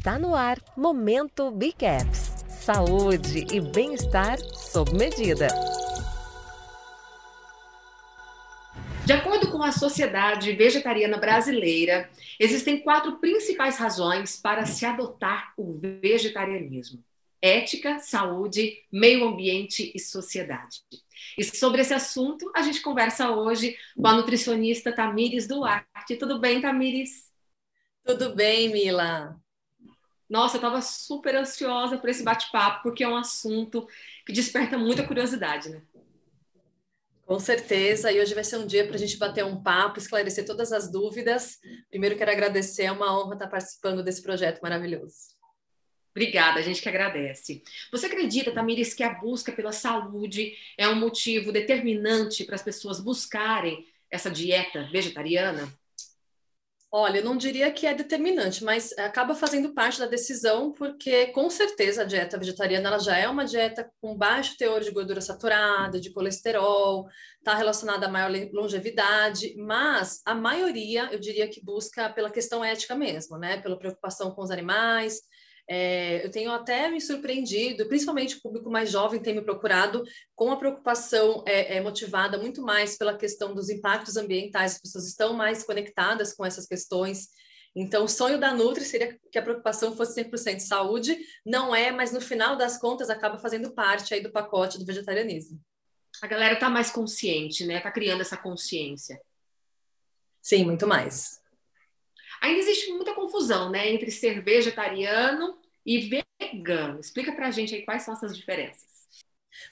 Está no ar Momento Bicaps. Saúde e bem-estar sob medida. De acordo com a Sociedade Vegetariana Brasileira, existem quatro principais razões para se adotar o vegetarianismo: ética, saúde, meio ambiente e sociedade. E sobre esse assunto, a gente conversa hoje com a nutricionista Tamires Duarte. Tudo bem, Tamires? Tudo bem, Mila. Nossa, eu estava super ansiosa por esse bate-papo, porque é um assunto que desperta muita curiosidade, né? Com certeza, e hoje vai ser um dia para a gente bater um papo, esclarecer todas as dúvidas. Primeiro, quero agradecer, é uma honra estar participando desse projeto maravilhoso. Obrigada, a gente que agradece. Você acredita, Tamires, que a busca pela saúde é um motivo determinante para as pessoas buscarem essa dieta vegetariana? Olha, eu não diria que é determinante, mas acaba fazendo parte da decisão, porque com certeza a dieta vegetariana ela já é uma dieta com baixo teor de gordura saturada, de colesterol, está relacionada a maior longevidade, mas a maioria, eu diria que busca pela questão ética mesmo, né? Pela preocupação com os animais, é, eu tenho até me surpreendido, principalmente o público mais jovem tem me procurado com a preocupação é, é, motivada muito mais pela questão dos impactos ambientais, as pessoas estão mais conectadas com essas questões. Então, o sonho da Nutri seria que a preocupação fosse 100% saúde, não é, mas no final das contas acaba fazendo parte aí do pacote do vegetarianismo. A galera está mais consciente, né? Está criando essa consciência. Sim, muito mais. Ainda existe muita confusão, né, entre ser vegetariano e vegano. Explica pra gente aí quais são essas diferenças.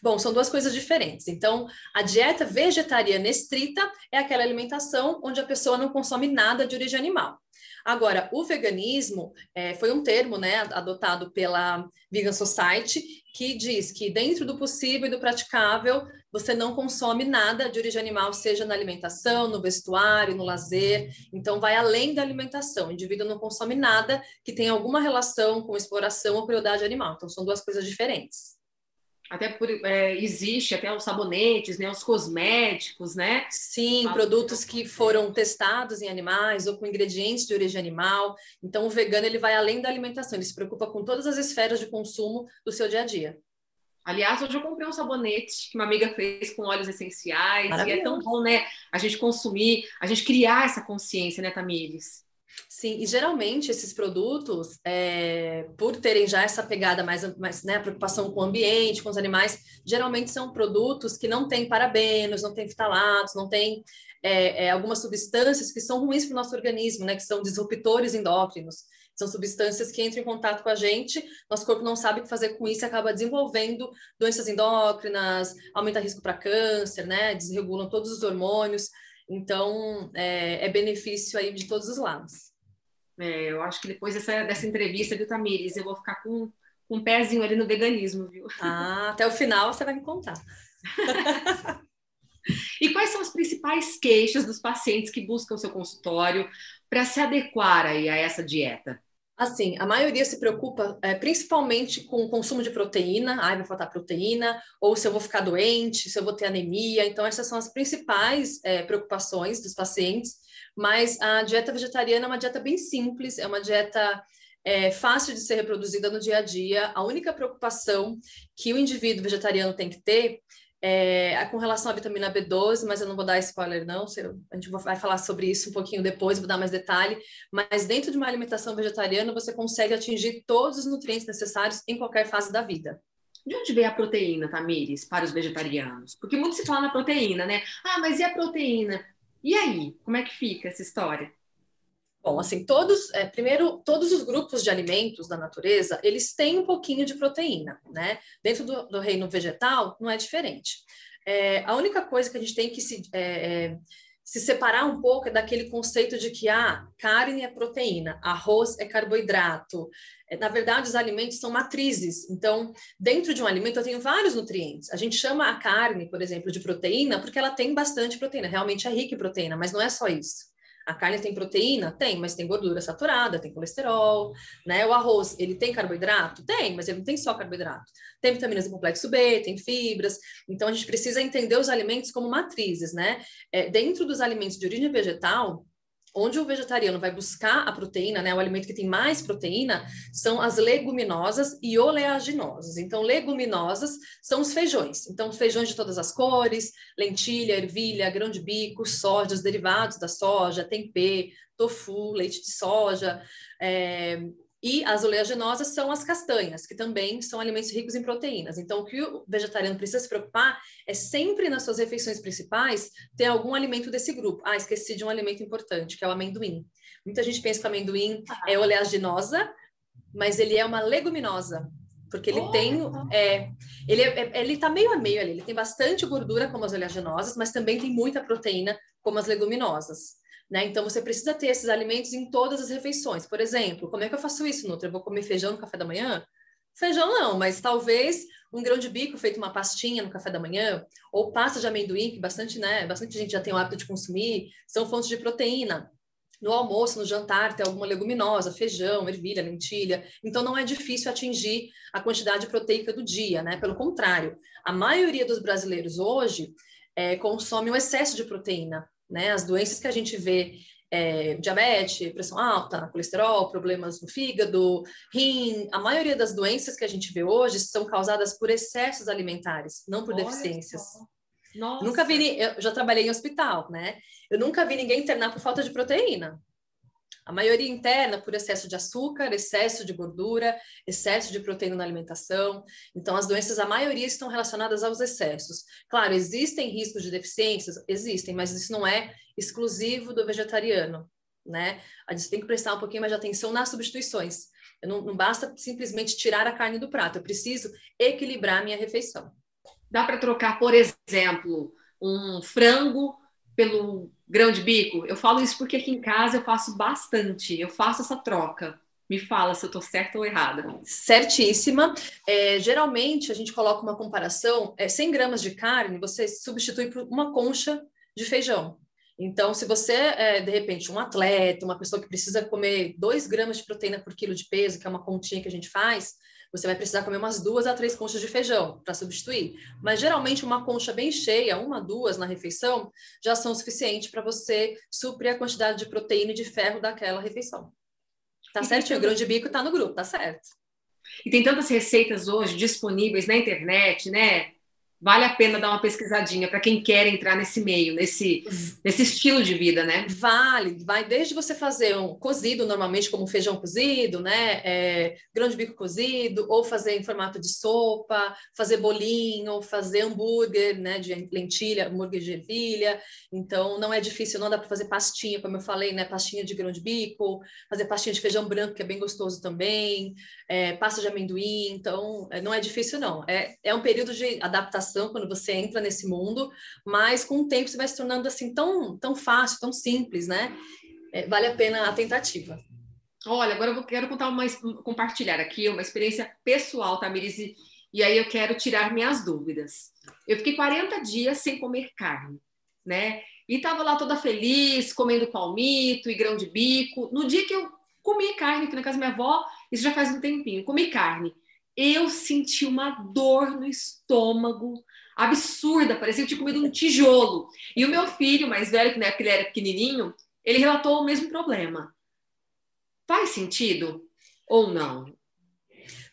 Bom, são duas coisas diferentes. Então, a dieta vegetariana estrita é aquela alimentação onde a pessoa não consome nada de origem animal. Agora, o veganismo é, foi um termo né, adotado pela Vegan Society que diz que dentro do possível e do praticável você não consome nada de origem animal, seja na alimentação, no vestuário, no lazer. Então, vai além da alimentação. O indivíduo não consome nada que tenha alguma relação com exploração ou crueldade animal. Então, são duas coisas diferentes. Até por, é, existe até os sabonetes, né, os cosméticos, né? Sim, produtos que foram testados em animais ou com ingredientes de origem animal. Então, o vegano ele vai além da alimentação, ele se preocupa com todas as esferas de consumo do seu dia a dia. Aliás, hoje eu comprei um sabonete que uma amiga fez com óleos essenciais. E é tão bom, né? A gente consumir, a gente criar essa consciência, né, Tamires? Sim, e geralmente esses produtos, é, por terem já essa pegada mais, mais né, preocupação com o ambiente, com os animais, geralmente são produtos que não têm parabenos, não têm fitalatos, não têm é, é, algumas substâncias que são ruins para o nosso organismo, né, que são disruptores endócrinos. São substâncias que entram em contato com a gente, nosso corpo não sabe o que fazer com isso e acaba desenvolvendo doenças endócrinas, aumenta risco para câncer, né? Desregulam todos os hormônios. Então, é, é benefício aí de todos os lados. É, eu acho que depois dessa, dessa entrevista, viu, Tamires, eu vou ficar com, com um pezinho ali no veganismo, viu? Ah, até o final você vai me contar. e quais são as principais queixas dos pacientes que buscam o seu consultório para se adequar aí a essa dieta? Assim, a maioria se preocupa é, principalmente com o consumo de proteína, ai, vai faltar proteína, ou se eu vou ficar doente, se eu vou ter anemia. Então, essas são as principais é, preocupações dos pacientes. Mas a dieta vegetariana é uma dieta bem simples, é uma dieta é, fácil de ser reproduzida no dia a dia. A única preocupação que o indivíduo vegetariano tem que ter é, com relação à vitamina B12, mas eu não vou dar spoiler, não. A gente vai falar sobre isso um pouquinho depois, vou dar mais detalhe. Mas dentro de uma alimentação vegetariana, você consegue atingir todos os nutrientes necessários em qualquer fase da vida. De onde veio a proteína, Tamires, para os vegetarianos? Porque muito se fala na proteína, né? Ah, mas e a proteína? E aí? Como é que fica essa história? Bom, assim, todos, é, primeiro, todos os grupos de alimentos da natureza, eles têm um pouquinho de proteína, né? Dentro do, do reino vegetal, não é diferente. É, a única coisa que a gente tem que se, é, é, se separar um pouco é daquele conceito de que, ah, carne é proteína, arroz é carboidrato. É, na verdade, os alimentos são matrizes. Então, dentro de um alimento, eu tenho vários nutrientes. A gente chama a carne, por exemplo, de proteína porque ela tem bastante proteína, realmente é rica em proteína, mas não é só isso. A carne tem proteína? Tem, mas tem gordura saturada, tem colesterol, né? O arroz, ele tem carboidrato? Tem, mas ele não tem só carboidrato. Tem vitaminas do complexo B, tem fibras. Então, a gente precisa entender os alimentos como matrizes, né? É, dentro dos alimentos de origem vegetal, onde o vegetariano vai buscar a proteína, né, o alimento que tem mais proteína, são as leguminosas e oleaginosas. Então, leguminosas são os feijões. Então, feijões de todas as cores, lentilha, ervilha, grão de bico, soja, os derivados da soja, tempê, tofu, leite de soja, é, e as oleaginosas são as castanhas, que também são alimentos ricos em proteínas. Então, o que o vegetariano precisa se preocupar é sempre nas suas refeições principais ter algum alimento desse grupo. Ah, esqueci de um alimento importante, que é o amendoim. Muita gente pensa que o amendoim ah. é oleaginosa, mas ele é uma leguminosa, porque ele oh, tem é, ele é, é, ele tá meio a meio ali, ele tem bastante gordura como as oleaginosas, mas também tem muita proteína como as leguminosas. Né? Então, você precisa ter esses alimentos em todas as refeições. Por exemplo, como é que eu faço isso, Nutra? Eu vou comer feijão no café da manhã? Feijão não, mas talvez um grão de bico feito uma pastinha no café da manhã, ou pasta de amendoim, que bastante, né, bastante gente já tem o hábito de consumir, são fontes de proteína. No almoço, no jantar, tem alguma leguminosa, feijão, ervilha, lentilha. Então, não é difícil atingir a quantidade proteica do dia, né? Pelo contrário, a maioria dos brasileiros hoje é, consome um excesso de proteína né? As doenças que a gente vê é, diabetes, pressão alta, colesterol, problemas no fígado, rim. A maioria das doenças que a gente vê hoje são causadas por excessos alimentares, não por Olha deficiências. Nossa. Nunca vi, eu já trabalhei em hospital, né? Eu nunca vi ninguém internar por falta de proteína. A maioria interna por excesso de açúcar, excesso de gordura, excesso de proteína na alimentação. Então, as doenças, a maioria estão relacionadas aos excessos. Claro, existem riscos de deficiências? Existem, mas isso não é exclusivo do vegetariano, né? A gente tem que prestar um pouquinho mais de atenção nas substituições. Não, não basta simplesmente tirar a carne do prato, eu preciso equilibrar a minha refeição. Dá para trocar, por exemplo, um frango pelo grão de bico? Eu falo isso porque aqui em casa eu faço bastante, eu faço essa troca. Me fala se eu estou certa ou errada. Certíssima. É, geralmente a gente coloca uma comparação: é, 100 gramas de carne você substitui por uma concha de feijão. Então, se você é, de repente, um atleta, uma pessoa que precisa comer 2 gramas de proteína por quilo de peso, que é uma continha que a gente faz, você vai precisar comer umas duas a três conchas de feijão para substituir. Mas geralmente uma concha bem cheia, uma, duas na refeição, já são suficientes para você suprir a quantidade de proteína e de ferro daquela refeição. Tá certo? O grão de bico tá no grupo, tá certo. E tem tantas receitas hoje disponíveis na internet, né? Vale a pena dar uma pesquisadinha para quem quer entrar nesse meio, nesse, nesse estilo de vida, né? Vale, vai desde você fazer um cozido, normalmente como feijão cozido, né? É, grão de bico cozido, ou fazer em formato de sopa, fazer bolinho, fazer hambúrguer, né? De lentilha, hambúrguer de ervilha. Então, não é difícil, não dá para fazer pastinha, como eu falei, né? Pastinha de grão de bico, fazer pastinha de feijão branco, que é bem gostoso também, é, pasta de amendoim. Então, é, não é difícil, não. É, é um período de adaptação quando você entra nesse mundo, mas com o tempo você vai se tornando assim tão, tão fácil, tão simples, né? É, vale a pena a tentativa. Olha, agora eu quero contar uma, compartilhar aqui uma experiência pessoal, Tamiris, e, e aí eu quero tirar minhas dúvidas. Eu fiquei 40 dias sem comer carne, né? E tava lá toda feliz, comendo palmito e grão de bico. No dia que eu comi carne aqui na casa da minha avó, isso já faz um tempinho, comi carne eu senti uma dor no estômago absurda, parecia que eu tinha comido um tijolo. E o meu filho, mais velho, que na época ele era pequenininho, ele relatou o mesmo problema. Faz sentido ou não?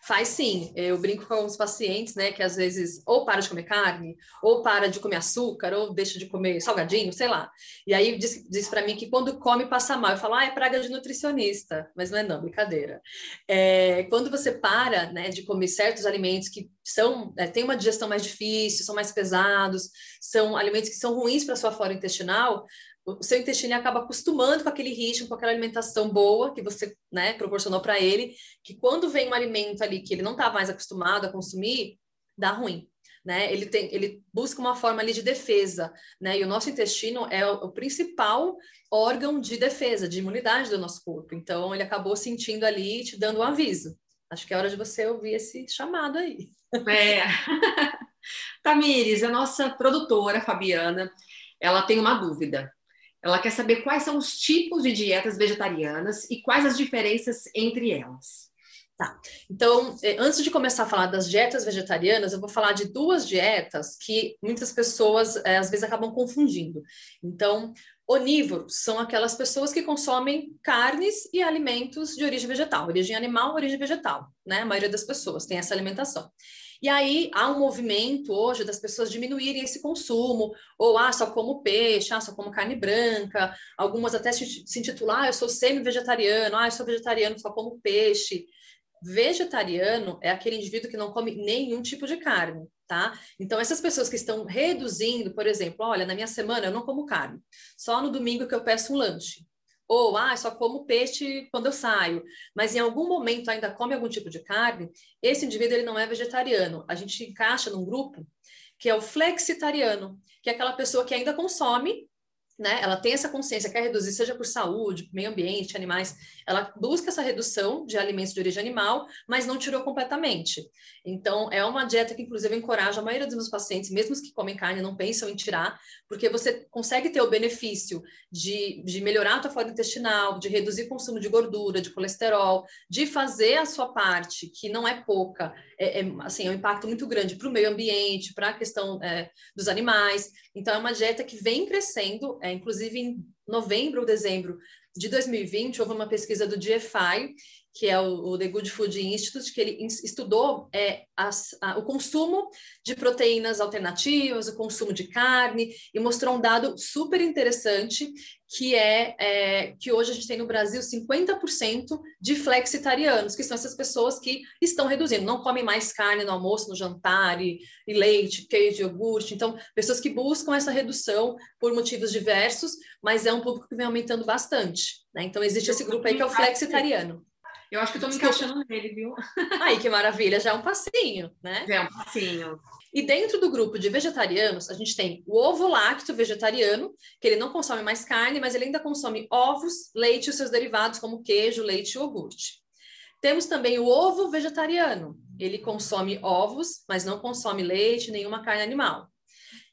Faz sim. Eu brinco com alguns pacientes, né, que às vezes ou para de comer carne, ou para de comer açúcar, ou deixa de comer salgadinho, sei lá. E aí diz, diz para mim que quando come passa mal. Eu falo, ah, é praga de nutricionista. Mas não é não, brincadeira. É, quando você para, né, de comer certos alimentos que são, é, têm uma digestão mais difícil, são mais pesados, são alimentos que são ruins para sua flora intestinal, o seu intestino acaba acostumando com aquele ritmo, com aquela alimentação boa que você né, proporcionou para ele, que quando vem um alimento ali que ele não está mais acostumado a consumir, dá ruim. Né? Ele, tem, ele busca uma forma ali de defesa, né? E o nosso intestino é o, o, principal órgão de defesa, de imunidade do nosso corpo. Então, ele acabou sentindo ali, te dando um aviso. Acho que é hora de você ouvir esse chamado aí. É. Tamires, a nossa produtora, Fabiana, ela tem uma dúvida. Ela quer saber quais são os tipos de dietas vegetarianas e quais as diferenças entre elas. Tá. Então, eh, antes de começar a falar das dietas vegetarianas, eu vou falar de duas dietas que muitas pessoas é, às vezes acabam confundindo. Então, Onívoros são aquelas pessoas que consomem carnes e alimentos de origem vegetal, origem animal, origem vegetal, né? A maioria das pessoas tem essa alimentação. E aí há um movimento hoje das pessoas diminuírem esse consumo, ou ah, só como peixe, ah, só como carne branca, algumas até se intitular, ah, eu sou semi-vegetariano, ah, eu sou vegetariano, só como peixe. Vegetariano é aquele indivíduo que não come nenhum tipo de carne, tá? Então, essas pessoas que estão reduzindo, por exemplo, olha, na minha semana eu não como carne, só no domingo que eu peço um lanche. Ou, ah, só como peixe quando eu saio, mas em algum momento ainda come algum tipo de carne, esse indivíduo ele não é vegetariano. A gente encaixa num grupo que é o flexitariano, que é aquela pessoa que ainda consome né, ela tem essa consciência, quer reduzir, seja por saúde, meio ambiente, animais, ela busca essa redução de alimentos de origem animal, mas não tirou completamente. Então, é uma dieta que, inclusive, encoraja a maioria dos meus pacientes, mesmo os que comem carne, não pensam em tirar, porque você consegue ter o benefício de, de melhorar a tua flora intestinal, de reduzir o consumo de gordura, de colesterol, de fazer a sua parte, que não é pouca, é, é assim, é um impacto muito grande para o meio ambiente, para a questão é, dos animais. Então, é uma dieta que vem crescendo, é, inclusive em novembro ou dezembro de 2020, houve uma pesquisa do GFI, que é o, o The Good Food Institute, que ele estudou é, as, a, o consumo de proteínas alternativas, o consumo de carne, e mostrou um dado super interessante, que é, é, que hoje a gente tem no Brasil 50% de flexitarianos, que são essas pessoas que estão reduzindo, não comem mais carne no almoço, no jantar, e, e leite, queijo, iogurte. Então, pessoas que buscam essa redução por motivos diversos, mas é um público que vem aumentando bastante. Né? Então, existe esse grupo aí que é o flexitariano. Eu acho que estou me encaixando nele, viu? Aí, que maravilha, já é um passinho, né? Já é um passinho. E dentro do grupo de vegetarianos, a gente tem o ovo lácteo vegetariano, que ele não consome mais carne, mas ele ainda consome ovos, leite e seus derivados, como queijo, leite e iogurte. Temos também o ovo vegetariano. Ele consome ovos, mas não consome leite, nenhuma carne animal.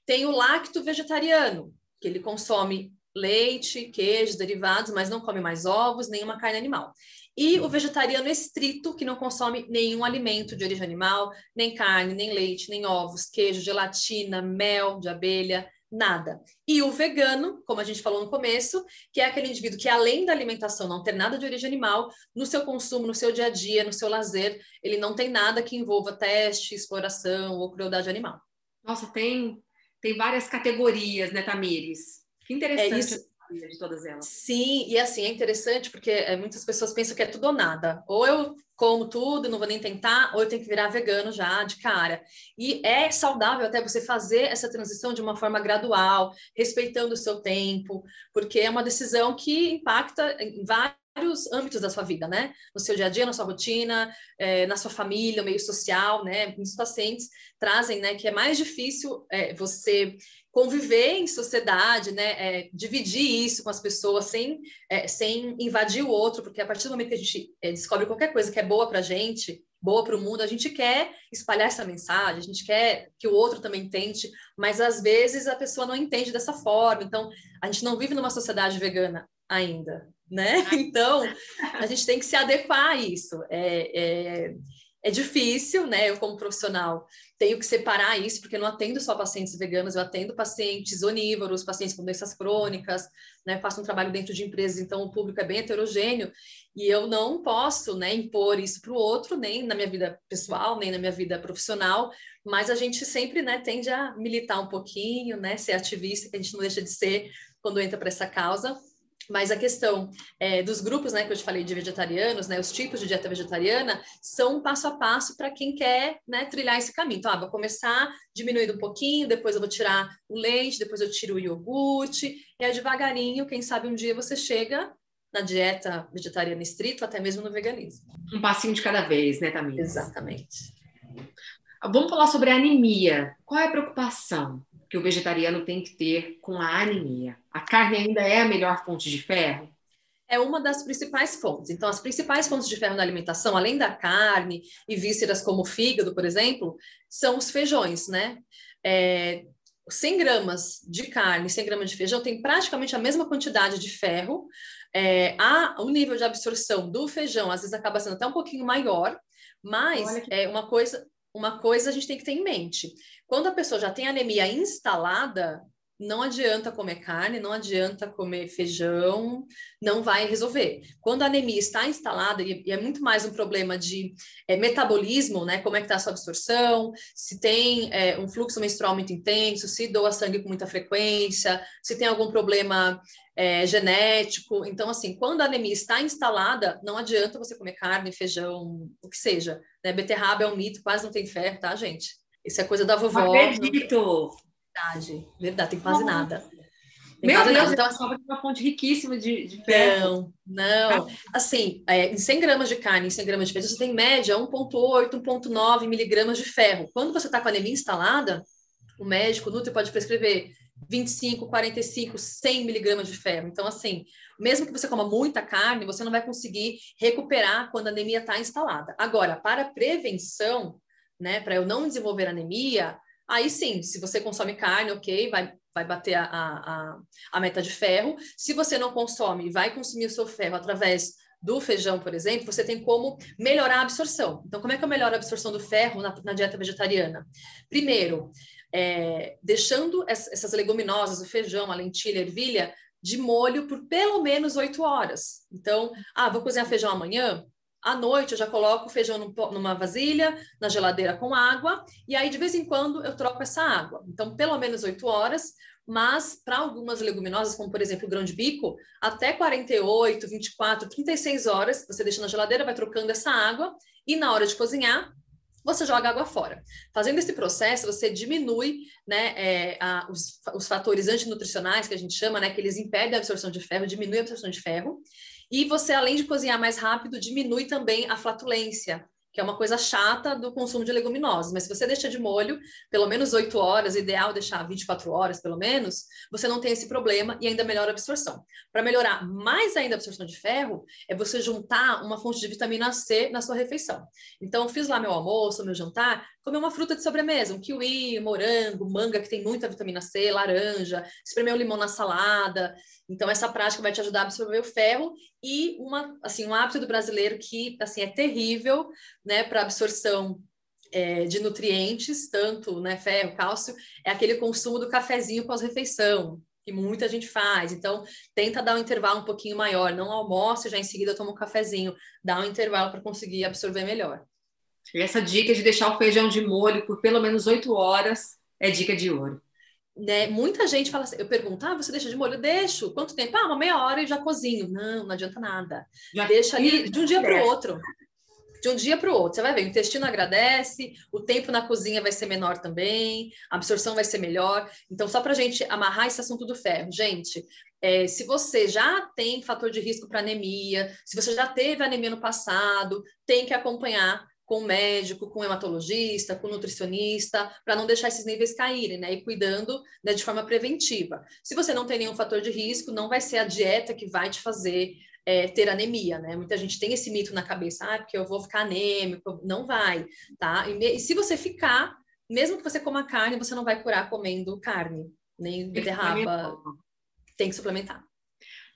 Tem o lacto vegetariano, que ele consome leite, queijo, derivados, mas não come mais ovos, nenhuma carne animal. E o vegetariano estrito, que não consome nenhum alimento de origem animal, nem carne, nem leite, nem ovos, queijo, gelatina, mel de abelha, nada. E o vegano, como a gente falou no começo, que é aquele indivíduo que, além da alimentação não ter nada de origem animal, no seu consumo, no seu dia a dia, no seu lazer, ele não tem nada que envolva teste, exploração ou crueldade animal. Nossa, tem, tem várias categorias, né, Tamires? Que interessante. É isso de todas elas. Sim, e assim, é interessante porque é, muitas pessoas pensam que é tudo ou nada. Ou eu como tudo, não vou nem tentar, ou eu tenho que virar vegano já de cara. E é saudável até você fazer essa transição de uma forma gradual, respeitando o seu tempo, porque é uma decisão que impacta em vários âmbitos da sua vida, né? No seu dia a dia, na sua rotina, é, na sua família, no meio social, né? Muitos pacientes trazem, né, que é mais difícil é, você conviver em sociedade, né, é, dividir isso com as pessoas sem, é, sem invadir o outro, porque a partir do momento que a gente é, descobre qualquer coisa que é boa para a gente, boa para o mundo, a gente quer espalhar essa mensagem, a gente quer que o outro também tente, mas às vezes a pessoa não entende dessa forma, então a gente não vive numa sociedade vegana ainda, né? Então a gente tem que se adequar a isso. É, é, difícil, né? Eu, como profissional, tenho que separar isso, porque eu não atendo só pacientes veganos, eu atendo pacientes onívoros, pacientes com doenças crônicas, né? Faço um trabalho dentro de empresas, então o público é bem heterogêneo, e eu não posso, né, impor isso para o outro, nem na minha vida pessoal, nem na minha vida profissional, mas a gente sempre, né, tende a militar um pouquinho, né? Ser ativista, que a gente não deixa de ser quando entra para essa causa. Mas a questão é, dos grupos, né, que eu te falei de vegetarianos, né, os tipos de dieta vegetariana, são um passo a passo para quem quer né, trilhar esse caminho. Então, ah, vou começar diminuindo um pouquinho, depois eu vou tirar o leite, depois eu tiro o iogurte, e aí devagarinho, quem sabe um dia você chega na dieta vegetariana estrita, até mesmo no veganismo. Um passinho de cada vez, né, Tamir? Exatamente. Vamos falar sobre anemia. Qual é a preocupação? Que o vegetariano tem que ter com a anemia? A carne ainda é a melhor fonte de ferro? É uma das principais fontes. Então, as principais fontes de ferro na alimentação, além da carne e vísceras como o fígado, por exemplo, são os feijões, né? É, 100 gramas de carne, 100 gramas de feijão tem praticamente a mesma quantidade de ferro. É, a, o nível de absorção do feijão às vezes acaba sendo até um pouquinho maior, mas que... é uma coisa, uma coisa a gente tem que ter em mente. Quando a pessoa já tem anemia instalada, não adianta comer carne, não adianta comer feijão, não vai resolver. Quando a anemia está instalada, e é muito mais um problema de é, metabolismo, né? Como é que está a sua absorção, se tem é, um fluxo menstrual muito intenso, se doa sangue com muita frequência, se tem algum problema é, genético. Então, assim, quando a anemia está instalada, não adianta você comer carne, feijão, o que seja. Né? Beterraba é um mito, quase não tem ferro, tá, gente? Isso é coisa da vovó. Acredito! Verdade, verdade, tem quase nada. Tem Meu quase Deus, nada. Então, assim, uma fonte riquíssima de, de ferro. Não, não. Assim, é, em 100 gramas de carne, em 100 gramas de peso, você tem média 1,8, 1,9 miligramas de ferro. Quando você está com a anemia instalada, o médico, o Nutri, pode prescrever 25, 45, 100 miligramas de ferro. Então, assim, mesmo que você coma muita carne, você não vai conseguir recuperar quando a anemia está instalada. Agora, para prevenção, né, para eu não desenvolver anemia, Aí sim, se você consome carne, ok, vai, vai bater a, a, a meta de ferro. Se você não consome, vai consumir o seu ferro através do feijão, por exemplo, você tem como melhorar a absorção. Então, como é que eu melhoro a absorção do ferro na, na dieta vegetariana? Primeiro, é, deixando essas leguminosas, o feijão, a lentilha, a ervilha, de molho por pelo menos oito horas. Então, ah, vou cozinhar feijão amanhã? À noite eu já coloco o feijão numa vasilha, na geladeira com água, e aí de vez em quando eu troco essa água. Então, pelo menos 8 horas, mas para algumas leguminosas, como por exemplo o grão de bico, até 48, 24, 36 horas, você deixa na geladeira, vai trocando essa água, e na hora de cozinhar, você joga água fora. Fazendo esse processo, você diminui né, é, a, os, os, fatores antinutricionais, que a gente chama, né, que eles impedem a absorção de ferro, diminui a absorção de ferro, e você, além de cozinhar mais rápido, diminui também a flatulência, que é uma coisa chata do consumo de leguminosas. Mas se você deixa de molho pelo menos 8 horas, ideal deixar 24 horas pelo menos, você não tem esse problema e ainda melhora a absorção. Para melhorar mais ainda a absorção de ferro, é você juntar uma fonte de vitamina C na sua refeição. Então, fiz lá meu almoço, meu jantar, comer uma fruta de sobremesa, um kiwi, morango, manga, que tem muita vitamina C, laranja, espremer o limão na salada. Então, essa prática vai te ajudar a absorver o ferro e uma, assim, um hábito do brasileiro que, assim, é terrível, né, para absorção é, de nutrientes, tanto, né, ferro, cálcio, é aquele consumo do cafezinho pós-refeição, que muita gente faz. Então, tenta dar um intervalo um pouquinho maior, não almoce já em seguida toma um cafezinho, dá um intervalo para conseguir absorver melhor. E essa dica de deixar o feijão de molho por pelo menos oito horas é dica de ouro. Né? Muita gente fala assim, eu pergunto, ah, você deixa de molho? Deixo. Quanto tempo? Ah, uma meia hora e já cozinho. Não, não adianta nada. Já deixa ali de um dia para o outro. De um dia para o outro. Você vai ver, o intestino agradece, o tempo na cozinha vai ser menor também, a absorção vai ser melhor. Então, só para a gente amarrar esse assunto do ferro, gente, é, se você já tem fator de risco para anemia, se você já teve anemia no passado, tem que acompanhar com o médico, com o hematologista, com o nutricionista, para não deixar esses níveis caírem, né? E cuidando né, de forma preventiva. Se você não tem nenhum fator de risco, não vai ser a dieta que vai te fazer é, ter anemia, né? Muita gente tem esse mito na cabeça, ah, porque eu vou ficar anêmico. Não vai, tá? E, e se você ficar, mesmo que você coma carne, você não vai curar comendo carne, nem beterraba. Tem que suplementar.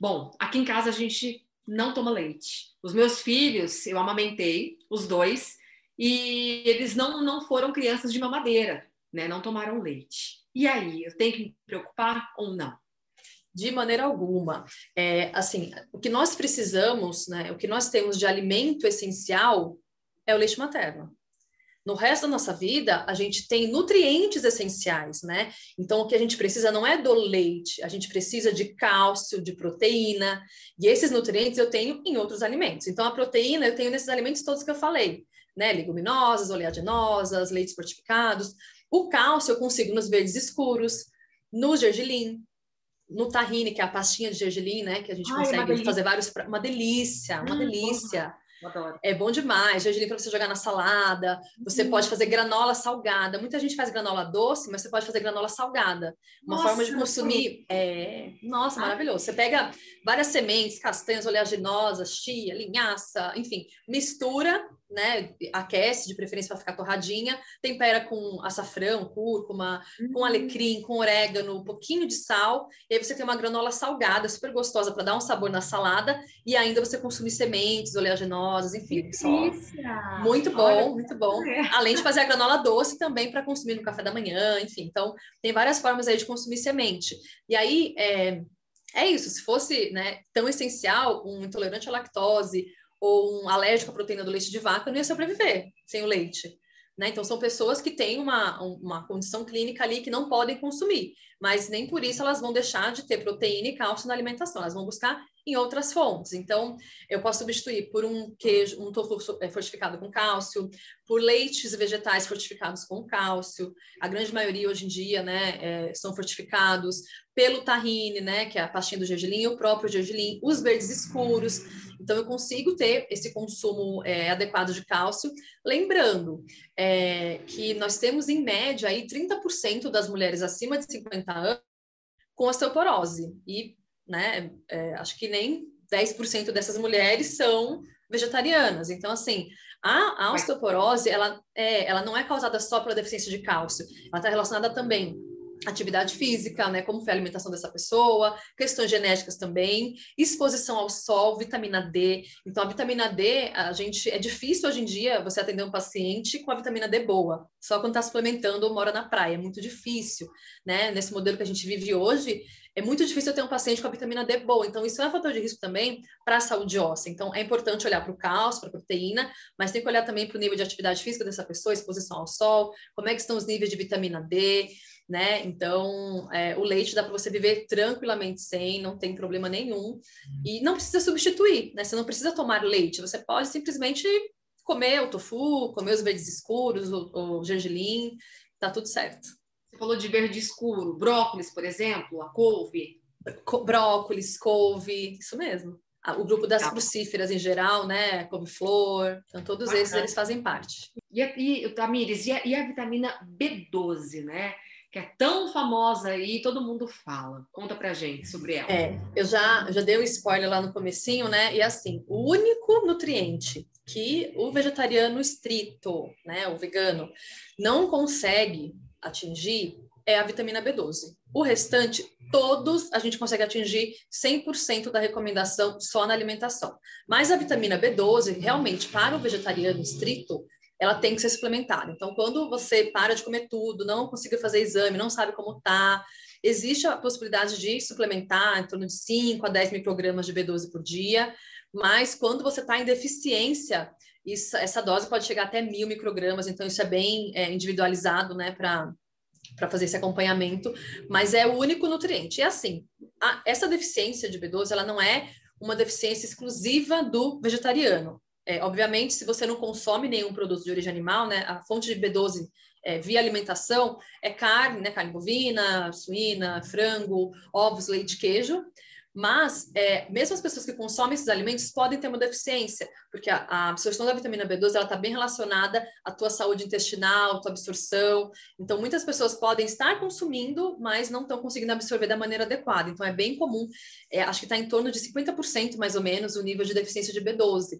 Bom, aqui em casa a gente não toma leite. Os meus filhos, eu amamentei, os dois, e eles não, não foram crianças de mamadeira, né? Não tomaram leite. E aí, eu tenho que me preocupar ou não? De maneira alguma. É, assim, o que nós precisamos, né, o que nós temos de alimento essencial é o leite materno. No resto da nossa vida, a gente tem nutrientes essenciais, né? Então, o que a gente precisa não é do leite, a gente precisa de cálcio, de proteína, e esses nutrientes eu tenho em outros alimentos. Então, a proteína eu tenho nesses alimentos todos que eu falei né? Leguminosas, oleaginosas, leites fortificados. O cálcio eu consigo nos verdes escuros, no gergelim, no tahine, que é a pastinha de gergelim, né? Que a gente Ai, consegue fazer vários... Uma delícia, uma hum, delícia. Adoro. É bom demais. Gergelim para você jogar na salada. Você hum. pode fazer granola salgada. Muita gente faz granola doce, mas você pode fazer granola salgada. Uma nossa, forma de consumir. É... Nossa, maravilhoso. Você pega várias sementes, castanhas oleaginosas, chia, linhaça, enfim, mistura né, aquece de preferência para ficar torradinha, tempera com açafrão, cúrcuma, uhum. com alecrim, com orégano, um pouquinho de sal, e aí você tem uma granola salgada, super gostosa para dar um sabor na salada, e ainda você consumir sementes oleaginosas enfim. Muito bom, Olha, muito bom. É. Além de fazer a granola doce também para consumir no café da manhã, enfim. Então, tem várias formas aí de consumir semente. E aí, é, é isso. Se fosse né, tão essencial, um intolerante à lactose ou um alérgico à proteína do leite de vaca não ia sobreviver sem o leite. Né? Então, são pessoas que têm uma, uma condição clínica ali que não podem consumir, mas nem por isso elas vão deixar de ter proteína e cálcio na alimentação, elas vão buscar em outras fontes. Então, eu posso substituir por um queijo, um tofu é, fortificado com cálcio, por leites vegetais fortificados com cálcio. A grande maioria hoje em dia, né, é, são fortificados pelo tahine, né, que é a pastinha do gergelim, o próprio gergelim, os verdes escuros. Então, eu consigo ter esse consumo é, adequado de cálcio. Lembrando é, que nós temos, em média, aí 30% das mulheres acima de 50 anos com osteoporose. E né? É, acho que nem 10% dessas mulheres são vegetarianas. Então, assim, a, a osteoporose, ela, é, ela não é causada só pela deficiência de cálcio, ela está relacionada também atividade física, né, como foi a alimentação dessa pessoa, questões genéticas também, exposição ao sol, vitamina D. Então, a vitamina D, a gente é difícil hoje em dia você atender um paciente com a vitamina D boa, só quando está suplementando ou mora na praia, é muito difícil, né? Nesse modelo que a gente vive hoje, é muito difícil ter um paciente com a vitamina D boa. Então, isso é um fator de risco também para a saúde óssea. Então, é importante olhar para o cálcio, para a proteína, mas tem que olhar também para o nível de atividade física dessa pessoa, exposição ao sol, como é que estão os níveis de vitamina D, né? Então, é, o leite dá para você viver tranquilamente sem, não tem problema nenhum. E não precisa substituir, né? Você não precisa tomar leite, você pode simplesmente comer o tofu, comer os verdes escuros, o, o gergelim, tá tudo certo. Você falou de verde escuro, brócolis, por exemplo, a couve. Co brócolis, couve, isso mesmo. O grupo das crucíferas em geral, né? Couve-flor, então todos Bacana. esses eles fazem parte. E, e Tamires, e a, e a vitamina B12, né? que é tão famosa aí, todo mundo fala. Conta pra gente sobre ela. É, eu já, já dei um spoiler lá no comecinho, né? E assim, o único nutriente que o vegetariano estrito, né, o vegano, não consegue atingir é a vitamina B12. O restante, todos a gente consegue atingir 100% da recomendação só na alimentação. Mas a vitamina B12, realmente, para o vegetariano estrito, ela tem que ser suplementada. Então, quando você para de comer tudo, não conseguiu fazer exame, não sabe como tá, existe a possibilidade de suplementar em torno de 5 a 10 microgramas de B12 por dia, mas quando você está em deficiência, isso, essa dose pode chegar até mil microgramas, então isso é bem é, individualizado, né, para para fazer esse acompanhamento, mas é o único nutriente. E assim, a, essa deficiência de B12, ela não é uma deficiência exclusiva do vegetariano. É, obviamente, se você não consome nenhum produto de origem animal, né, a fonte de B12 é, via alimentação é carne, né, carne bovina, suína, frango, ovos, leite, queijo. Mas, é, mesmo as pessoas que consomem esses alimentos podem ter uma deficiência, porque a, a absorção da vitamina B12 está bem relacionada à tua saúde intestinal, tua absorção. Então, muitas pessoas podem estar consumindo, mas não estão conseguindo absorver da maneira adequada. Então, é bem comum, é, acho que está em torno de 50% mais ou menos o nível de deficiência de B12.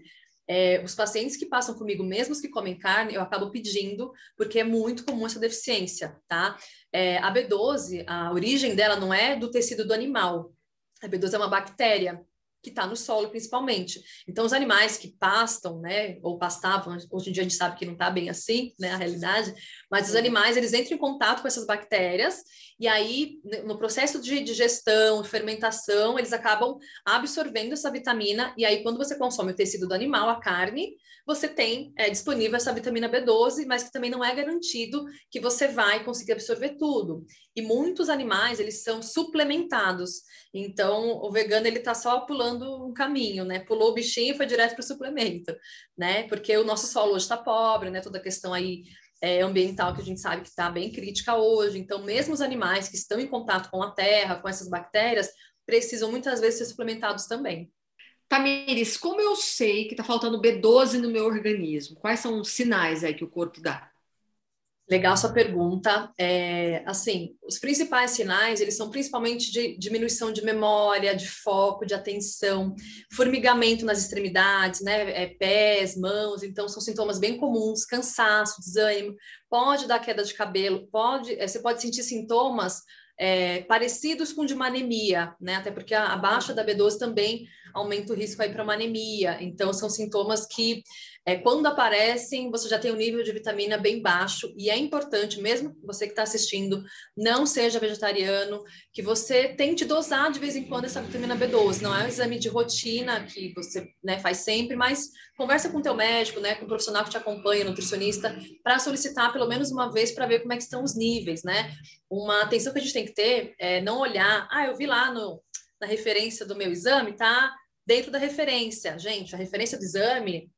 É, os pacientes que passam comigo, mesmo que comem carne, eu acabo pedindo, porque é muito comum essa deficiência, tá? É, a B12, a origem dela não é do tecido do animal. A B12 é uma bactéria que está no solo, principalmente. Então, os animais que pastam, né, ou pastavam, hoje em dia a gente sabe que não está bem assim, né, a realidade, mas os animais, eles entram em contato com essas bactérias, e aí, no processo de digestão, fermentação, eles acabam absorvendo essa vitamina, e aí, quando você consome o tecido do animal, a carne, você tem é, disponível essa vitamina B12, mas que também não é garantido que você vai conseguir absorver tudo. E muitos animais, eles são suplementados. Então, o vegano, ele está só pulando um caminho, né? Pulou o bichinho e foi direto para o suplemento, né? Porque o nosso solo hoje está pobre, né? Toda a questão aí é, ambiental que a gente sabe que está bem crítica hoje. Então, mesmo os animais que estão em contato com a terra, com essas bactérias, precisam muitas vezes ser suplementados também. Tamires, como eu sei que está faltando B12 no meu organismo? Quais são os sinais aí que o corpo dá? Legal sua pergunta. É, assim, os principais sinais, eles são principalmente de diminuição de memória, de foco, de atenção, formigamento nas extremidades, né, é, pés, mãos, então são sintomas bem comuns, cansaço, desânimo, pode dar queda de cabelo, pode, é, você pode sentir sintomas é, parecidos com de uma anemia, né? Até porque a, a baixa da B12 também aumenta o risco aí para uma anemia. Então, são sintomas que, é, quando aparecem, você já tem um nível de vitamina bem baixo, e é importante, mesmo você que está assistindo, não seja vegetariano, que você tente dosar de vez em quando essa vitamina B12. Não é um exame de rotina que você né, faz sempre, mas conversa com o teu médico, né, com o profissional que te acompanha, nutricionista, para solicitar pelo menos uma vez para ver como é que estão os níveis, né? Uma atenção que a gente tem que ter é não olhar, ah, eu vi lá no, na referência do meu exame, tá? dentro da referência. Gente, a referência do exame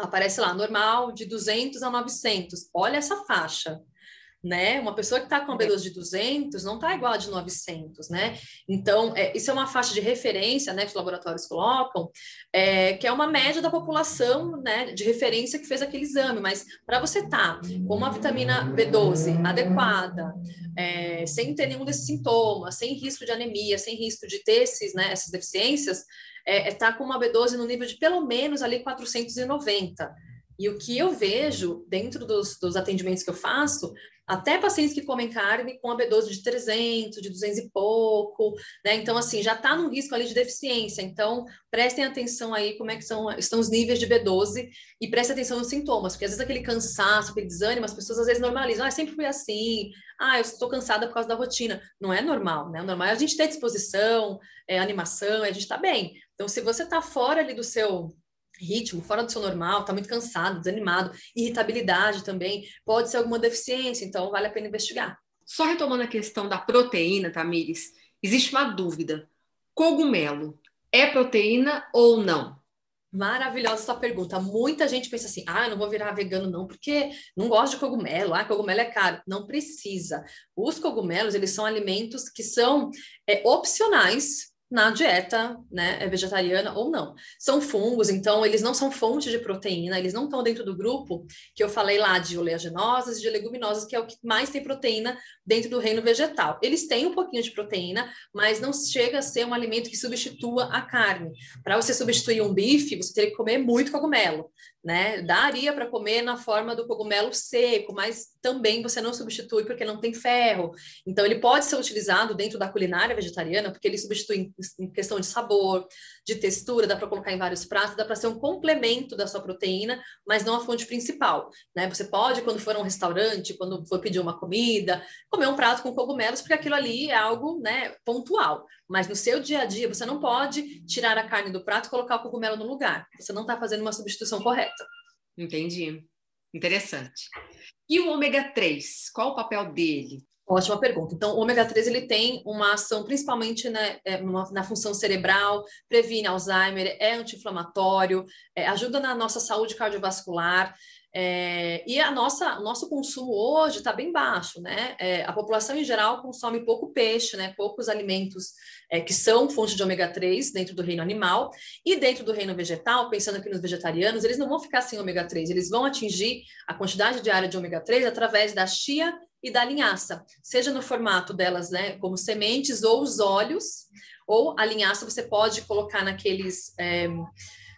aparece lá, normal, de 200 a 900. Olha essa faixa né? Uma pessoa que está com a B12 de 200 não está igual a de 900, né? Então, é, isso é uma faixa de referência, né, que os laboratórios colocam, é, que é uma média da população, né, de referência que fez aquele exame, mas para você estar tá com uma vitamina B12 adequada, é, sem ter nenhum desses sintomas, sem risco de anemia, sem risco de ter esses, né, essas deficiências, é, é tá com uma B12 no nível de pelo menos ali 490. E o que eu vejo dentro dos, dos atendimentos que eu faço até pacientes que comem carne com a B12 de 300, de 200 e pouco, né? Então, assim, já está num risco ali de deficiência. Então, prestem atenção aí como é que são, estão os níveis de B12 e prestem atenção nos sintomas, porque às vezes aquele cansaço, aquele desânimo, as pessoas às vezes normalizam. Ah, sempre fui assim. Ah, eu estou cansada por causa da rotina. Não é normal, né? O normal é a gente ter disposição, é animação, é a gente estar tá bem. Então, se você está fora ali do seu ritmo, fora do seu normal, está muito cansado, desanimado, irritabilidade também, pode ser alguma deficiência, então vale a pena investigar. Só retomando a questão da proteína, Tamires, existe uma dúvida. Cogumelo é proteína ou não? Maravilhosa sua pergunta. Muita gente pensa assim: ah, não vou virar vegano, não, porque não gosto de cogumelo, ah, cogumelo é caro. Não precisa. Os cogumelos, eles são alimentos que são é, opcionais na dieta né, é vegetariana ou não. São fungos, então eles não são fonte de proteína, eles não estão dentro do grupo que eu falei lá de oleaginosas e de leguminosas, que é o que mais tem proteína dentro do reino vegetal. Eles têm um pouquinho de proteína, mas não chega a ser um alimento que substitua a carne. Para você substituir um bife, você teria que comer muito cogumelo né? Daria para comer na forma do cogumelo seco, mas também você não substitui porque não tem ferro. Então, ele pode ser utilizado dentro da culinária vegetariana, porque ele substitui em questão de sabor, de textura, dá para colocar em vários pratos, dá para ser um complemento da sua proteína, mas não a fonte principal, né? Você pode, quando for a um restaurante, quando for pedir uma comida, comer um prato com cogumelos, porque aquilo ali é algo, né, pontual. Mas no seu dia a dia, você não pode tirar a carne do prato e colocar o cogumelo no lugar. Você não está fazendo uma substituição correta. Entendi. Interessante. E o ômega 3, qual o papel dele? Ótima pergunta. Então, o ômega 3 ele tem uma ação principalmente né, na função cerebral, previne Alzheimer, é anti-inflamatório, é, ajuda na nossa saúde cardiovascular. É, e a nossa, nosso consumo hoje está bem baixo, né? É, a população em geral consome pouco peixe, né? Poucos alimentos é, que são fonte de ômega 3 dentro do reino animal e dentro do reino vegetal, pensando aqui nos vegetarianos, eles não vão ficar sem ômega 3, eles vão atingir a quantidade diária de ômega 3 através da chia e da linhaça, seja no formato delas, né? Como sementes ou os óleos, ou a linhaça você pode colocar naqueles é,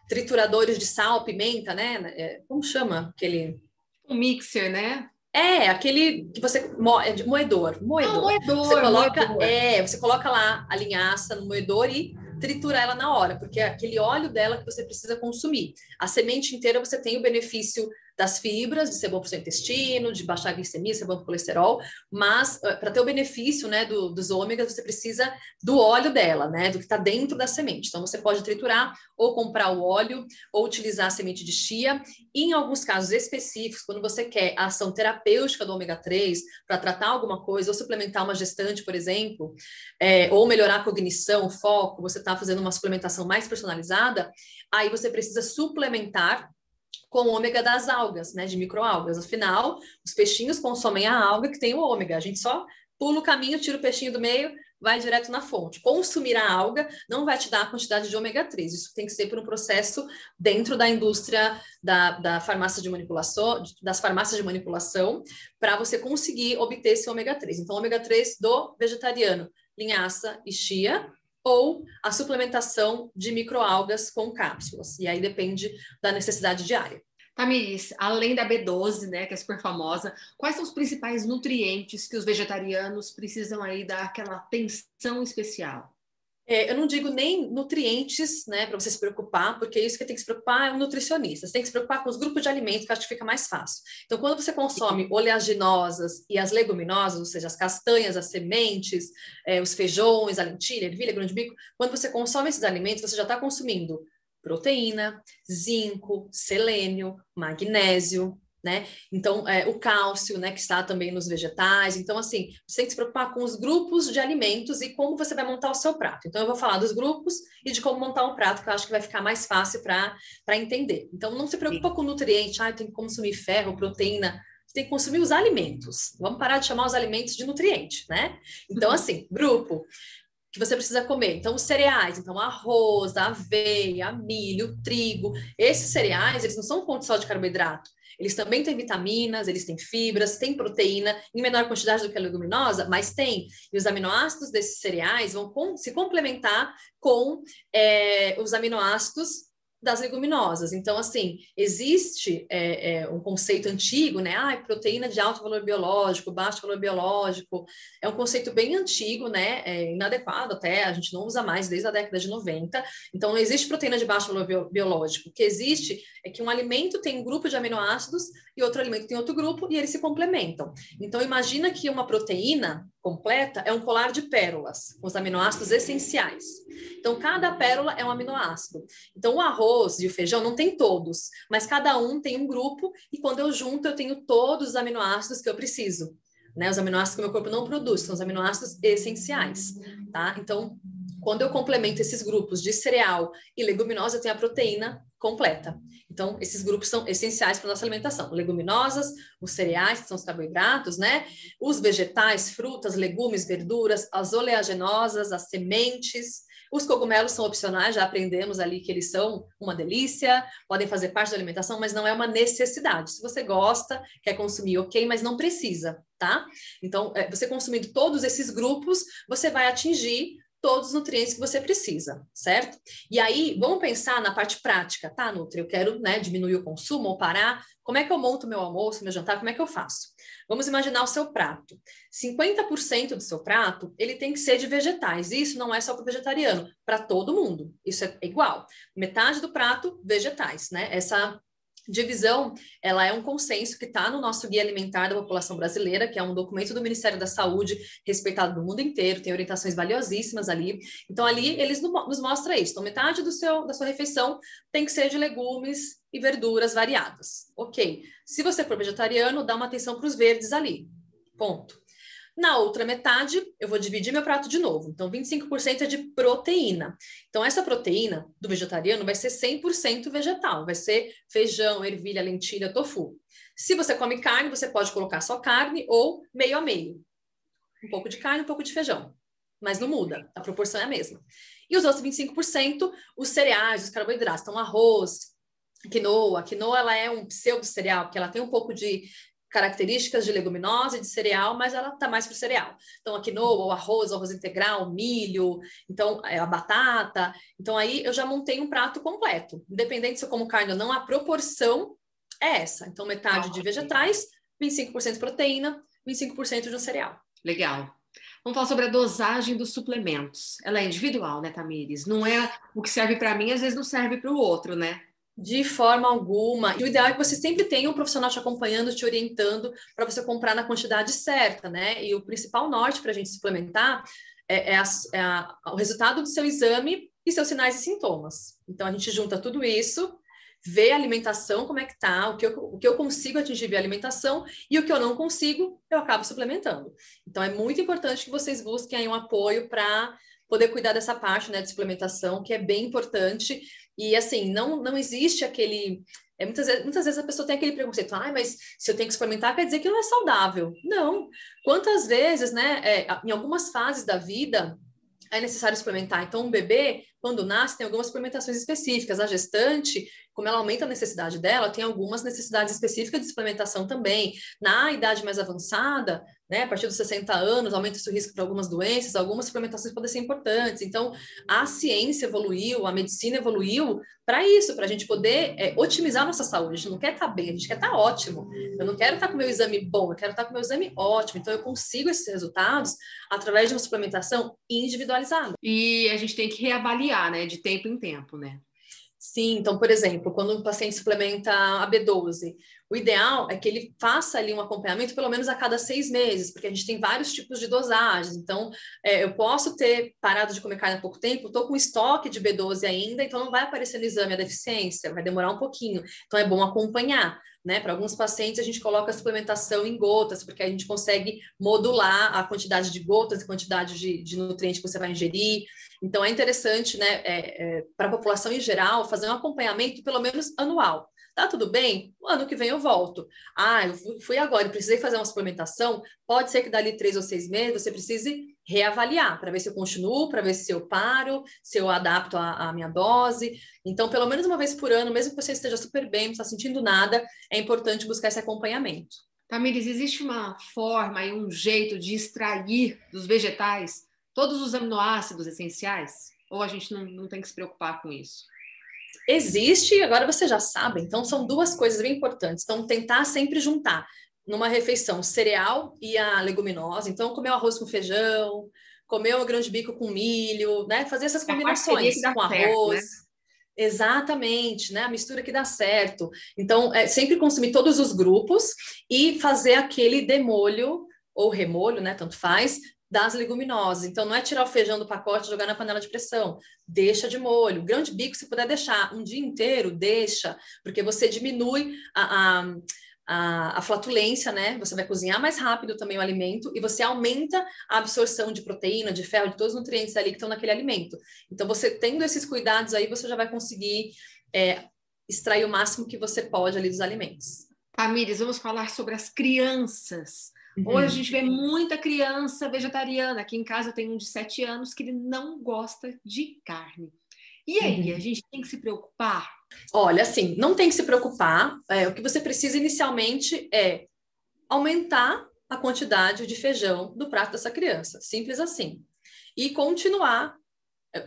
trituradores de sal, pimenta, né? É, como chama aquele? Um mixer, né? É, aquele que você é moedor, moedor. Ah, moedor, você coloca, moedor. é, você coloca lá a linhaça no moedor e tritura ela na hora, porque é aquele óleo dela que você precisa consumir. A semente inteira você tem o benefício das fibras, de ser bom para o seu intestino, de baixar a glicemia, ser bom para o colesterol, mas eh, para ter o benefício né, do, dos ômegas, você precisa do óleo dela, né, do que está dentro da semente. Então, você pode triturar ou comprar o óleo ou utilizar a semente de chia. E, em alguns casos específicos, quando você quer a ação terapêutica do ômega 3 para tratar alguma coisa, ou suplementar uma gestante, por exemplo, é, ou melhorar a cognição, o foco, você está fazendo uma suplementação mais personalizada, aí você precisa suplementar com o ômega das algas, né, de microalgas. Afinal, os peixinhos consomem a alga que tem o ômega. A gente só pula o caminho, tira o peixinho do meio, vai direto na fonte. Consumir a alga não vai te dar a quantidade de ômega 3. Isso tem que ser por um processo dentro da indústria da, da farmácia de manipulação, das farmácias de manipulação, para você conseguir obter esse ômega 3. Então, ômega 3 do vegetariano, linhaça e chia, ou a suplementação de microalgas com cápsulas. E aí depende da necessidade diária. Tamiris, além da B12, né, que é super famosa, quais são os principais nutrientes que os vegetarianos precisam aí dar aquela atenção especial? É, eu não digo nem nutrientes, né, para você se preocupar, porque isso que tem que se preocupar é o nutricionista. Você tem que se preocupar com os grupos de alimentos, que acho que fica mais fácil. Então, quando você consome oleaginosas e as leguminosas, ou seja, as castanhas, as sementes, é, os feijões, a lentilha, ervilha, grão de bico, quando você consome esses alimentos, você já está consumindo proteína, zinco, selênio, magnésio, né? Então, é, o cálcio, né, que está também nos vegetais. Então, assim, você tem que se preocupar com os grupos de alimentos e como você vai montar o seu prato. Então, eu vou falar dos grupos e de como montar um prato, que eu acho que vai ficar mais fácil para entender. Então, não se preocupa Sim. com nutriente, ah, tem que consumir ferro, proteína. Você tem que consumir os alimentos. Vamos parar de chamar os alimentos de nutriente, né? Então, uhum. assim, grupo que você precisa comer. Então, os cereais, então arroz, aveia, milho, trigo, esses cereais, eles não são fonte só de carboidrato. Eles também têm vitaminas, eles têm fibras, têm proteína, em menor quantidade do que a leguminosa, mas tem. E os aminoácidos desses cereais vão com, se complementar com é, os aminoácidos das leguminosas. Então, assim, existe é, é, um conceito antigo, né? Ah, proteína de alto valor biológico, baixo valor biológico. É um conceito bem antigo, né? É inadequado até, a gente não usa mais desde a década de 90. Então, não existe proteína de baixo valor biológico. O que existe é que um alimento tem um grupo de aminoácidos e outro alimento tem outro grupo e eles se complementam. Então, imagina que uma proteína completa é um colar de pérolas, com os aminoácidos essenciais. Então, cada pérola é um aminoácido. Então, o arroz e o feijão não tem todos, mas cada um tem um grupo, e quando eu junto, eu tenho todos os aminoácidos que eu preciso. Né? Os aminoácidos que o meu corpo não produz, são os aminoácidos essenciais, tá? Então, quando eu complemento esses grupos de cereal e leguminosa, eu tenho a proteína completa. Então, esses grupos são essenciais para nossa alimentação. Leguminosas, os cereais, que são os carboidratos, né? Os vegetais, frutas, legumes, verduras, as oleaginosas, as sementes. Os cogumelos são opcionais, já aprendemos ali que eles são uma delícia, podem fazer parte da alimentação, mas não é uma necessidade. Se você gosta, quer consumir, ok, mas não precisa, tá? Então, é, você consumindo todos esses grupos, você vai atingir todos os nutrientes que você precisa, certo? E aí, vamos pensar na parte prática, tá, Nutri? Eu quero né, diminuir o consumo ou parar. Como é que eu monto meu almoço, meu jantar? Como é que eu faço? Vamos imaginar o seu prato. 50% do seu prato, ele tem que ser de vegetais. Isso não é só para o vegetariano, para todo mundo. Isso é igual. Metade do prato, vegetais, né? Essa divisão, ela é um consenso que está no nosso Guia Alimentar da População Brasileira, que é um documento do Ministério da Saúde, respeitado no mundo inteiro, tem orientações valiosíssimas ali. Então, ali, eles nos mostram isso. Então, metade do seu, da sua refeição tem que ser de legumes e verduras variadas. Ok. Se você for vegetariano, dá uma atenção para os verdes ali. Ponto. Na outra metade, eu vou dividir meu prato de novo. Então, 25% é de proteína. Então, essa proteína do vegetariano vai ser 100% vegetal. Vai ser feijão, ervilha, lentilha, tofu. Se você come carne, você pode colocar só carne ou meio a meio. Um pouco de carne, um pouco de feijão. Mas não muda, a proporção é a mesma. E os outros 25%, os cereais, os carboidratos. Então, arroz, quinoa. quinoa ela é um pseudo cereal, porque ela tem um pouco de características de leguminosa e de cereal, mas ela está mais para o cereal. Então, a quinoa, o arroz, o arroz integral, o milho, então é, a batata. Então, aí eu já montei um prato completo. Independente se eu como carne ou não, a proporção é essa. Então, metade de vegetais, 25% proteína, 25% de um cereal. Legal. Vamos falar sobre a dosagem dos suplementos. Ela é individual, né, Tamires? Não é o que serve para mim, às vezes não serve para o outro, né? De forma alguma. E o ideal é que você sempre tenha um profissional te acompanhando, te orientando para você comprar na quantidade certa, né? E o principal norte para a gente suplementar é, é, a, é a, o resultado do seu exame e seus sinais e sintomas. Então, a gente junta tudo isso, vê a alimentação, como é que tá, o que eu, o que eu consigo atingir via alimentação e o que eu não consigo, eu acabo suplementando. Então, é muito importante que vocês busquem aí um apoio para poder cuidar dessa parte, né, de suplementação, que é bem importante e assim, não, não existe aquele. É, muitas, vezes, muitas vezes a pessoa tem aquele preconceito, ah, mas se eu tenho que suplementar, quer dizer que não é saudável. Não. Quantas vezes, né, é, em algumas fases da vida, é necessário suplementar. Então, um bebê quando nasce, tem algumas suplementações específicas. A gestante, como ela aumenta a necessidade dela, tem algumas necessidades específicas de suplementação também. Na idade mais avançada, né, a partir dos 60 anos, aumenta o risco para algumas doenças, algumas suplementações podem ser importantes. Então, a ciência evoluiu, a medicina evoluiu para isso, para a gente poder é, otimizar a nossa saúde. A gente não quer estar tá bem, a gente quer estar tá ótimo. Eu não quero estar tá com o meu exame bom, eu quero estar com o meu exame ótimo. Então, eu consigo esses resultados através de uma suplementação individualizada. E a gente tem que reavaliar, né, de tempo em tempo, né? Sim, então, por exemplo, quando um paciente suplementa a B12, o ideal é que ele faça ali um acompanhamento pelo menos a cada seis meses, porque a gente tem vários tipos de dosagens. Então, é, eu posso ter parado de comer carne há pouco tempo, estou com estoque de B12 ainda, então não vai aparecer no exame a deficiência, vai demorar um pouquinho. Então, é bom acompanhar. Né? Para alguns pacientes, a gente coloca a suplementação em gotas, porque a gente consegue modular a quantidade de gotas e quantidade de, de nutrientes que você vai ingerir. Então, é interessante, né, é, é, para a população em geral, fazer um acompanhamento pelo menos anual. Tá tudo bem? O ano que vem eu volto. Ah, eu fui agora e precisei fazer uma suplementação. Pode ser que dali três ou seis meses você precise reavaliar para ver se eu continuo, para ver se eu paro, se eu adapto a, a, minha dose. Então, pelo menos uma vez por ano, mesmo que você esteja super bem, não está sentindo nada, é importante buscar esse acompanhamento. Tamires, existe uma forma e um jeito de extrair dos vegetais todos os aminoácidos essenciais? Ou a gente não, não tem que se preocupar com isso? Existe, agora você já sabe, então são duas coisas bem importantes. Então, tentar sempre juntar numa refeição cereal e a leguminosa. Então, comer o arroz com feijão, comer o grão de bico com milho, né? Fazer essas combinações com arroz. Certo, né? Exatamente, né? A mistura que dá certo. Então, é sempre consumir todos os grupos e fazer aquele demolho ou remolho, né? Tanto faz, das leguminosas. Então, não é tirar o feijão do pacote e jogar na panela de pressão. Deixa de molho. Grão de bico, se puder deixar um dia inteiro, deixa, porque você diminui a, a a, a, flatulência, né? Você vai cozinhar mais rápido também o alimento e você aumenta a absorção de proteína, de ferro, de todos os nutrientes ali que estão naquele alimento. Então, você tendo esses cuidados aí, você já vai conseguir é, extrair o máximo que você pode ali dos alimentos. Tamires, vamos falar sobre as crianças. Uhum. Hoje a gente vê muita criança vegetariana. Aqui em casa eu tenho um de 7 anos que ele não gosta de carne. E aí, uhum. a gente tem que se preocupar? Olha, assim, não tem que se preocupar. É, o que você precisa inicialmente é aumentar a quantidade de feijão do prato dessa criança. Simples assim. E continuar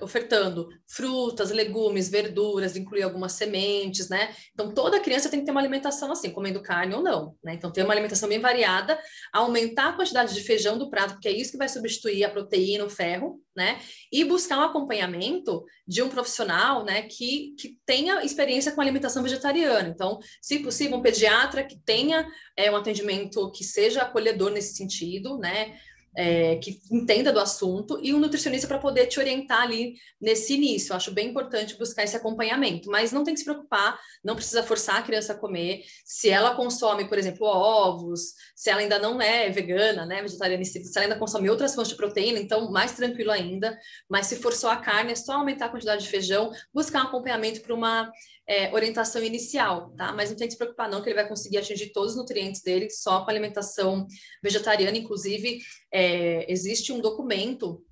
ofertando frutas, legumes, verduras, incluir algumas sementes, né? Então, toda criança tem que ter uma alimentação assim, comendo carne ou não, né? Então, ter uma alimentação bem variada, aumentar a quantidade de feijão do prato, porque é isso que vai substituir a proteína, o ferro, né? E buscar um acompanhamento de um profissional, né, que, que tenha experiência com alimentação vegetariana. Então, se possível, um pediatra que tenha é, um atendimento que seja acolhedor nesse sentido, né? É, que entenda do assunto e um nutricionista para poder te orientar ali nesse início. Eu acho bem importante buscar esse acompanhamento, mas não tem que se preocupar, não precisa forçar a criança a comer. Se ela consome, por exemplo, ovos, se ela ainda não é vegana, né, vegetariana, se ela ainda consome outras fontes de proteína, então mais tranquilo ainda. Mas se for só a carne, é só aumentar a quantidade de feijão, buscar um acompanhamento para uma é, orientação inicial, tá? Mas não tem que se preocupar não que ele vai conseguir atingir todos os nutrientes dele só com alimentação vegetariana. Inclusive, é, existe um documento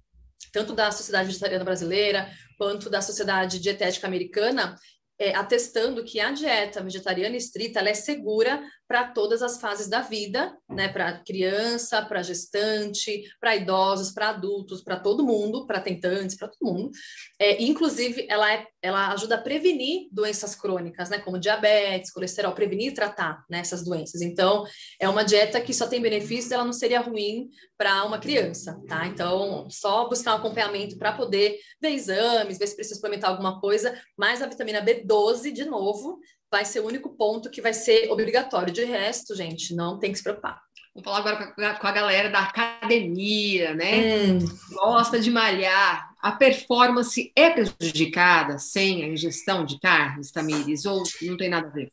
tanto da Sociedade Vegetariana Brasileira quanto da Sociedade Dietética Americana é, atestando que a dieta vegetariana estrita é segura para todas as fases da vida, né? Para criança, para gestante, para idosos, para adultos, para todo mundo, para tentantes, para todo mundo. É, inclusive, ela, é, ela ajuda a prevenir doenças crônicas, né? Como diabetes, colesterol, prevenir e tratar né, essas doenças. Então, é uma dieta que só tem benefícios, ela não seria ruim para uma criança, tá? Então, só buscar um acompanhamento para poder ver exames, ver se precisa suplementar alguma coisa, mas a vitamina B12, de novo, vai ser o único ponto que vai ser obrigatório. De resto, gente, não tem que se preocupar. Vamos falar agora com a, galera da academia, né? Hum. Gosta de malhar. A performance é prejudicada sem a ingestão de carnes, Tamires? Ou não tem nada a ver?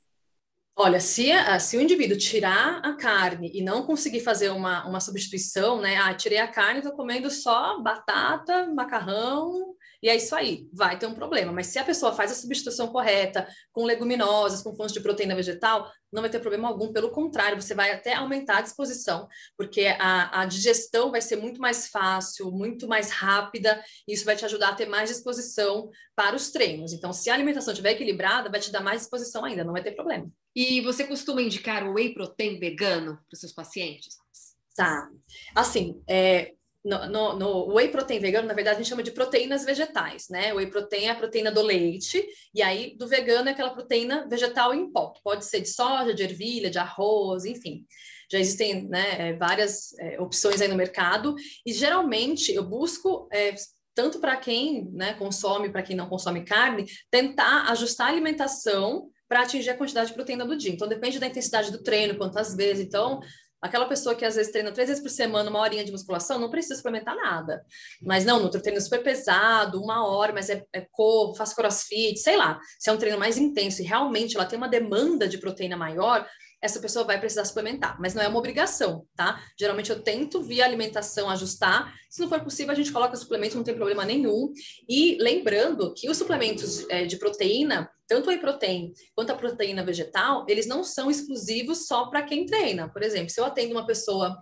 Olha, se, se o indivíduo tirar a carne e não conseguir fazer uma, uma substituição, né? Ah, tirei a carne, estou comendo só batata, macarrão e é isso aí, vai ter um problema. Mas se a pessoa faz a substituição correta, com leguminosas, com fontes de proteína vegetal, não vai ter problema algum. Pelo contrário, você vai até aumentar a disposição, porque a, a digestão vai ser muito mais fácil, muito mais rápida, e isso vai te ajudar a ter mais disposição para os treinos. Então, se a alimentação estiver equilibrada, vai te dar mais disposição ainda, não vai ter problema. E você costuma indicar o whey protein vegano para os seus pacientes? Tá. Assim, é, no, no, no, whey protein vegano, na verdade, a gente chama de proteínas vegetais, né? Whey protein é a proteína do leite, e aí do vegano é aquela proteína vegetal em pó. Pode ser de soja, de ervilha, de arroz, enfim. Já existem né, é, várias é, opções aí no mercado, e geralmente eu busco. É, tanto para quem né, consome, para quem não consome carne, tentar ajustar a alimentação para atingir a quantidade de proteína do dia. Então, depende da intensidade do treino, quantas vezes. Então, Aquela pessoa que às vezes treina três vezes por semana, uma horinha de musculação, não precisa suplementar nada. Mas não, no treino super pesado, uma hora, mas é, é corro, faço crossfit, sei lá. Se é um treino mais intenso e realmente ela tem uma demanda de proteína maior, essa pessoa vai precisar suplementar, mas não é uma obrigação, tá? Geralmente eu tento via alimentação ajustar, se não for possível a gente coloca suplemento, não tem problema nenhum. E lembrando que os suplementos é, de proteína, tanto o whey protein quanto a proteína vegetal, eles não são exclusivos só para quem treina. Por exemplo, se eu atendo uma pessoa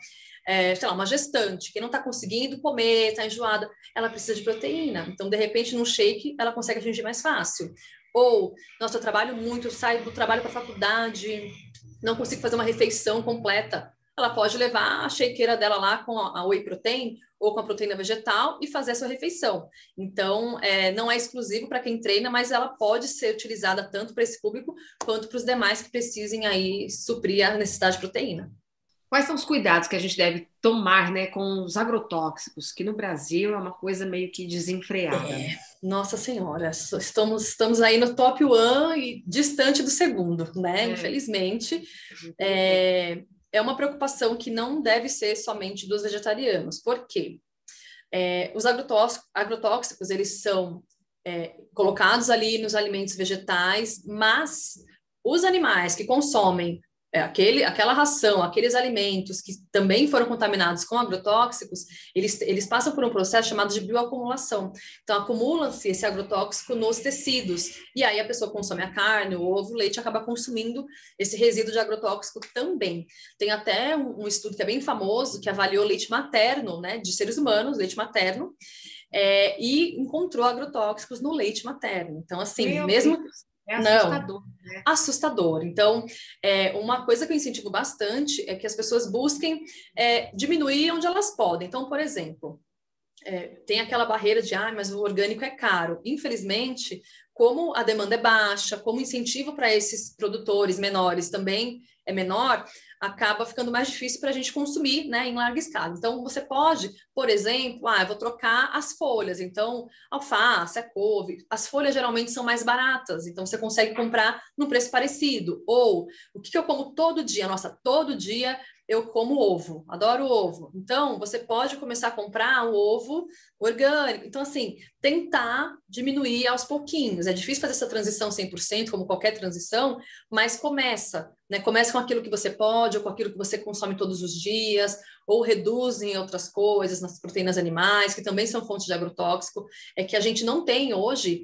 é, sei lá, uma gestante que não está conseguindo comer, está enjoada, ela precisa de proteína. Então, de repente, num shake, ela consegue atingir mais fácil. Ou, nossa, eu trabalho muito, saio do trabalho para a faculdade, não consigo fazer uma refeição completa, ela pode levar a shakeira dela lá com a whey protein ou com a proteína vegetal e fazer a sua refeição. Então, é, não é exclusivo para quem treina, mas ela pode ser utilizada tanto para esse público quanto para os demais que precisem aí suprir a necessidade de proteína. Quais são os cuidados que a gente deve tomar né, com os agrotóxicos, que no Brasil é uma coisa meio que desenfreada? É, nossa Senhora, estamos, estamos aí no top one e distante do segundo, né? É. Infelizmente. É, é uma preocupação que não deve ser somente dos vegetarianos. Por quê? É, os agrotóxicos, agrotóxicos, eles são é, colocados ali nos alimentos vegetais, mas os animais que consomem é, aquele, aquela ração, aqueles alimentos que também foram contaminados com agrotóxicos, eles, eles passam por um processo chamado de bioacumulação. Então, acumula-se esse agrotóxico nos tecidos, e aí a pessoa consome a carne, o ovo, o leite, acaba consumindo esse resíduo de agrotóxico também. Tem até um, um estudo que é bem famoso, que avaliou leite materno, né, de seres humanos, leite materno, é, e encontrou agrotóxicos no leite materno. Então, assim, Meu mesmo... Deus é assustador. Não, né? assustador. Então, é, uma coisa que eu incentivo bastante é que as pessoas busquem é, diminuir onde elas podem. Então, por exemplo, é, tem aquela barreira de, ah, mas o orgânico é caro. Infelizmente, como a demanda é baixa, como o incentivo para esses produtores menores também é menor, acaba ficando mais difícil para a gente consumir né, em larga escala. Então, você pode, por exemplo, ah, vou trocar as folhas. Então, alface, a couve, as folhas geralmente são mais baratas, então você consegue comprar no preço parecido. Ou, o que, que eu como todo dia? Nossa, todo dia eu como ovo, adoro ovo. Então, você pode começar a comprar o ovo orgânico. Então, assim, tentar diminuir aos pouquinhos. É difícil fazer essa transição 100%, como qualquer transição, mas começa, né? Começa com aquilo que você pode, ou com aquilo que você consome todos os dias, ou reduz em outras coisas, nas proteínas animais, que também são fontes de agrotóxico. É que a gente não tem hoje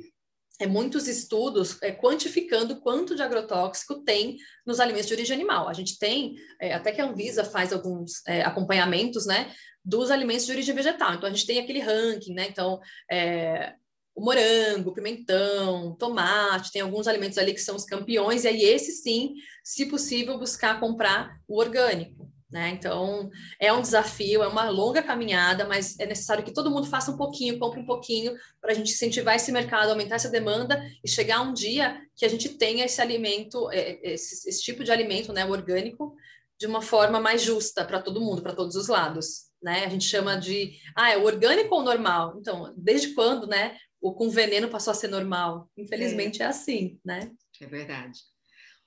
é, muitos estudos é, quantificando quanto de agrotóxico tem nos alimentos de origem animal. A gente tem, é, até que a Anvisa faz alguns é, acompanhamentos, né, dos alimentos de origem vegetal. Então, a gente tem aquele ranking, né, então, é, o morango, o pimentão, tomate, tem alguns alimentos ali que são os campeões, e aí esse sim, se possível, buscar comprar o orgânico. Né? Então, é um desafio, é uma longa caminhada, mas é necessário que todo mundo faça um pouquinho, compre um pouquinho, para a gente incentivar esse mercado, aumentar essa demanda e chegar um dia que a gente tenha esse alimento, é, esse, esse tipo de alimento né, orgânico, de uma forma mais justa para todo mundo, para todos os lados. Né? A gente chama de, ah, é orgânico ou normal? Então, desde quando, né, o com veneno passou a ser normal? Infelizmente é, é assim, né? É verdade.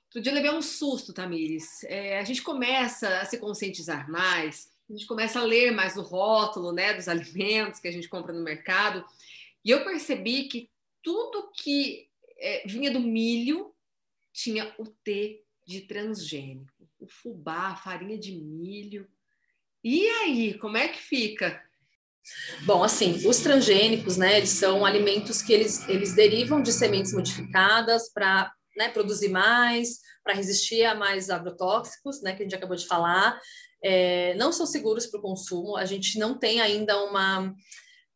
Outro dia eu levei um susto, Tamires. É, a gente começa a se conscientizar mais, a gente começa a ler mais o rótulo né, dos alimentos que a gente compra no mercado, e eu percebi que tudo que é, vinha do milho tinha o T de transgênico, o fubá, a farinha de milho. E aí, como é que fica? Bom, assim, os transgênicos, né, eles são alimentos que eles, eles derivam de sementes modificadas para né, produzir mais, para resistir a mais agrotóxicos, né, que a gente acabou de falar. É, não são seguros para o consumo, a gente não tem ainda uma,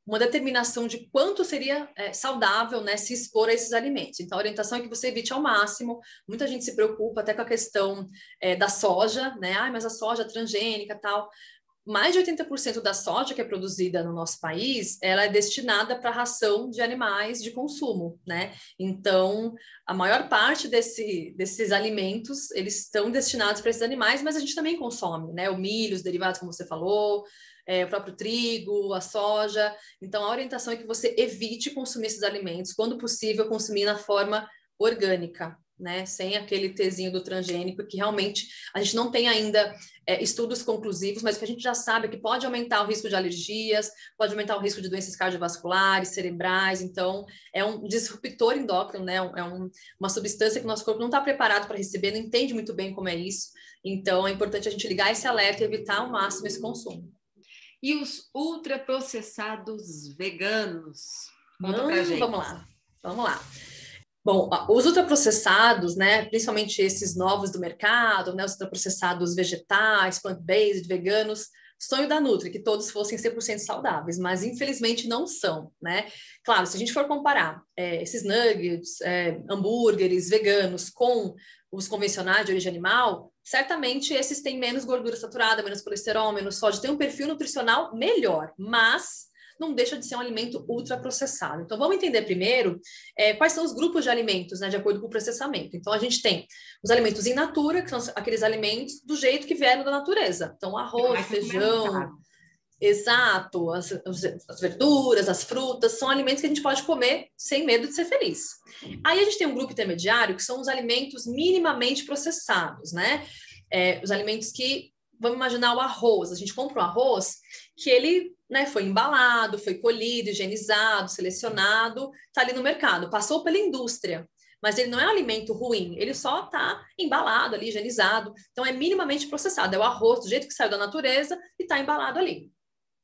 uma determinação de quanto seria é, saudável né, se expor a esses alimentos. Então, a orientação é que você evite ao máximo. Muita gente se preocupa até com a questão é, da soja, né? Ah, mas a soja transgênica tal mais de 80% da soja que é produzida no nosso país, ela é destinada para ração de animais de consumo, né? Então, a maior parte desse, desses alimentos, eles estão destinados para esses animais, mas a gente também consome, né? O milho, os derivados, como você falou, é, o próprio trigo, a soja. Então, a orientação é que você evite consumir esses alimentos, quando possível, consumir na forma orgânica, né, sem aquele tezinho do transgênico, que realmente a gente não tem ainda é, estudos conclusivos, mas que a gente já sabe que pode aumentar o risco de alergias, pode aumentar o risco de doenças cardiovasculares, cerebrais, então é um disruptor endócrino, né, é um, uma substância que o nosso corpo não está preparado para receber, não entende muito bem como é isso, então é importante a gente ligar esse alerta e evitar ao máximo esse consumo. E os ultraprocessados veganos? Conta hum. Vamos lá, vamos lá. Bom, os ultraprocessados, né, principalmente esses novos do mercado, né, os ultraprocessados vegetais, plant-based, veganos, sonho da Nutri, que todos fossem 100% saudáveis, mas infelizmente não são, né? Claro, se a gente for comparar é, esses nuggets, é, hambúrgueres veganos com os convencionais de origem animal, certamente esses têm menos gordura saturada, menos colesterol, menos sódio, tem um perfil nutricional melhor, mas não deixa de ser um alimento ultraprocessado. Então, vamos entender primeiro é, quais são os grupos de alimentos, né, de acordo com o processamento. Então, a gente tem os alimentos in natura, que são aqueles alimentos do jeito que vieram da natureza. Então, arroz, feijão. Exato, as, as, verduras, as frutas, são alimentos que a gente pode comer sem medo de ser feliz. Aí a gente tem um grupo intermediário, que são os alimentos minimamente processados, né? É, os alimentos que, vamos imaginar o arroz, a gente compra um arroz que ele né, foi embalado, foi colhido, higienizado, selecionado, está ali no mercado, passou pela indústria, mas ele não é um alimento ruim, ele só está embalado ali, higienizado, então é minimamente processado, é o arroz do jeito que saiu da natureza e está embalado ali.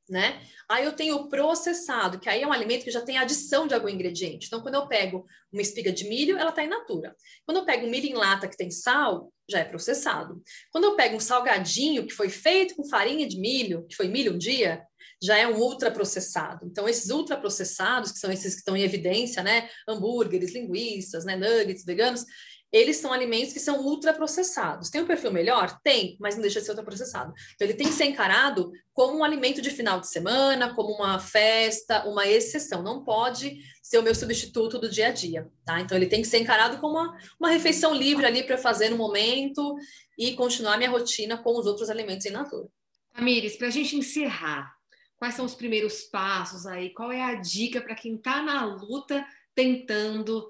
Né? Aí eu tenho o processado, que aí é um alimento que já tem adição de algum ingrediente. Então, quando eu pego uma espiga de milho, ela está in natura. Quando eu pego um milho em lata que tem sal, já é processado. Quando eu pego um salgadinho que foi feito com farinha de milho, que foi milho um dia, já é um ultraprocessado. Então, esses ultraprocessados, que são esses que estão em evidência, né? Hambúrgueres, linguiças, né? nuggets, veganos, eles são alimentos que são ultraprocessados. Tem um perfil melhor? Tem, mas não deixa de ser ultraprocessado. Então, ele tem que ser encarado como um alimento de final de semana, como uma festa, uma exceção. Não pode ser o meu substituto do dia a dia, tá? Então, ele tem que ser encarado como uma, uma refeição livre ali para fazer no momento e continuar minha rotina com os outros alimentos em natura. Amires, para a gente encerrar, Quais são os primeiros passos aí? Qual é a dica para quem está na luta tentando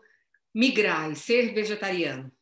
migrar e ser vegetariano?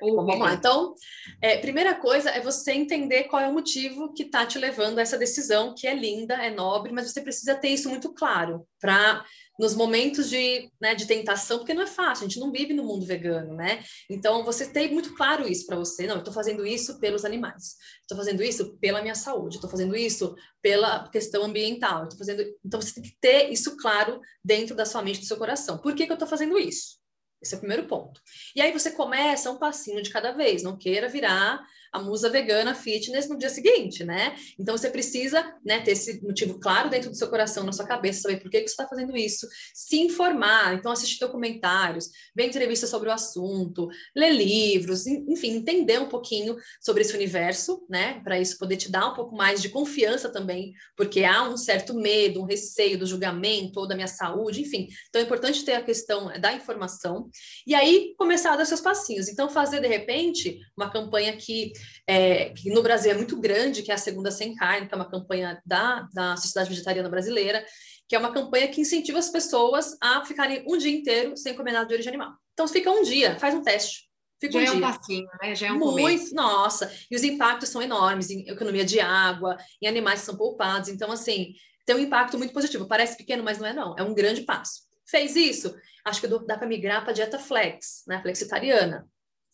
Ou Bom, vamos lá. Então, é, primeira coisa é você entender qual é o motivo que está te levando a essa decisão, que é linda, é nobre, mas você precisa ter isso muito claro para nos momentos de, né, de tentação, porque não é fácil, a gente não vive no mundo vegano, né? Então, você tem muito claro isso para você. Não, eu estou fazendo isso pelos animais, estou fazendo isso pela minha saúde, estou fazendo isso pela questão ambiental, estou fazendo. Então, você tem que ter isso claro dentro da sua mente, do seu coração. Por que, que eu estou fazendo isso? Esse é o primeiro ponto. E aí você começa um passinho de cada vez, não queira virar a musa vegana fitness no dia seguinte, né? Então você precisa né, ter esse motivo claro dentro do seu coração, na sua cabeça, saber por que, que você está fazendo isso, se informar, então assistir documentários, ver entrevistas sobre o assunto, ler livros, enfim, entender um pouquinho sobre esse universo, né? Para isso poder te dar um pouco mais de confiança também, porque há um certo medo, um receio do julgamento ou da minha saúde, enfim. Então é importante ter a questão da informação e aí começar a dar seus passinhos. Então fazer de repente uma campanha que é, que no Brasil é muito grande, que é a Segunda Sem Carne, que é uma campanha da, da Sociedade Vegetariana Brasileira, que é uma campanha que incentiva as pessoas a ficarem um dia inteiro sem comer nada de origem animal. Então, fica um dia, faz um teste. Fica Já um é dia. um passinho, né? Já é um Muito, começo. nossa. E os impactos são enormes em economia de água, em animais que são poupados. Então, assim, tem um impacto muito positivo. Parece pequeno, mas não é não. É um grande passo. Fez isso? Acho que dá para migrar para dieta flex, né? Flexitariana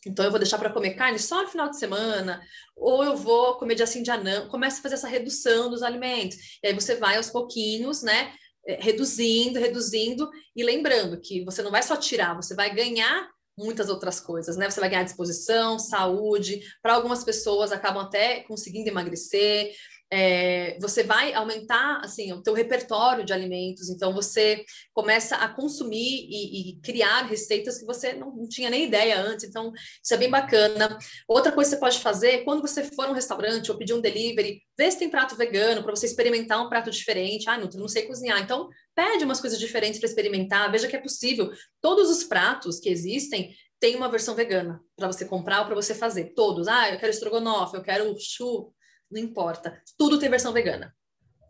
Então eu vou deixar para comer carne só no final de semana, ou eu vou comer dia sim, dia não. Começa a fazer essa redução dos alimentos. E aí você vai aos pouquinhos, né? É, reduzindo, reduzindo, e lembrando que você não vai só tirar, você vai ganhar muitas outras coisas, né? Você vai ganhar disposição, saúde, para algumas pessoas acabam até conseguindo emagrecer, é, você vai aumentar assim o teu repertório de alimentos, então você começa a consumir e, e criar receitas que você não, não, tinha nem ideia antes, então isso é bem bacana. Outra coisa que você pode fazer, quando você for a um restaurante ou pedir um delivery, vê se tem prato vegano para você experimentar um prato diferente. Ah, não, não sei cozinhar, então pede umas coisas diferentes para experimentar, veja que é possível. Todos os pratos que existem tem uma versão vegana para você comprar ou para você fazer. Todos. Ah, eu quero estrogonofe, eu quero chu, não importa. Tudo tem versão vegana.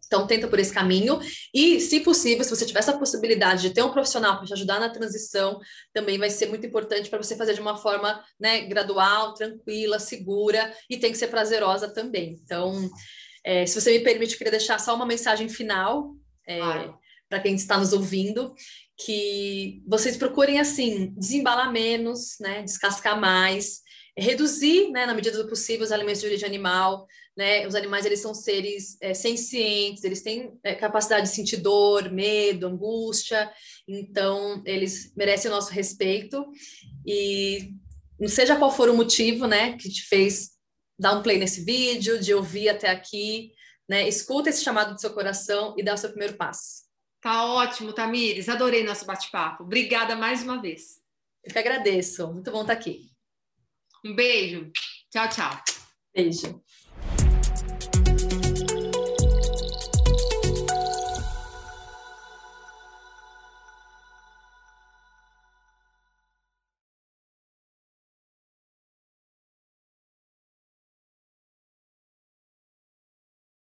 Então, tenta por esse caminho. E, se possível, se você tiver essa possibilidade de ter um profissional para te ajudar na transição, também vai ser muito importante para você fazer de uma forma né, gradual, tranquila, segura e tem que ser prazerosa também. Então, é, se você me permite, eu queria deixar só uma mensagem final é, para quem está nos ouvindo, que vocês procurem, assim, desembalar menos, né, descascar mais, reduzir, né, na medida do possível, os alimentos de origem animal, né? Os animais eles são seres é, sencientes, eles têm é, capacidade de sentir dor, medo, angústia, então eles merecem o nosso respeito e não seja qual for o motivo, né, que te fez dar um play nesse vídeo, de ouvir até aqui, né? Escuta esse chamado do seu coração e dá o seu primeiro passo. Tá ótimo, Tamires. Adorei nosso bate-papo. Obrigada mais uma vez. Eu que agradeço. Muito bom estar aqui. Um beijo. Tchau, tchau. Beijo.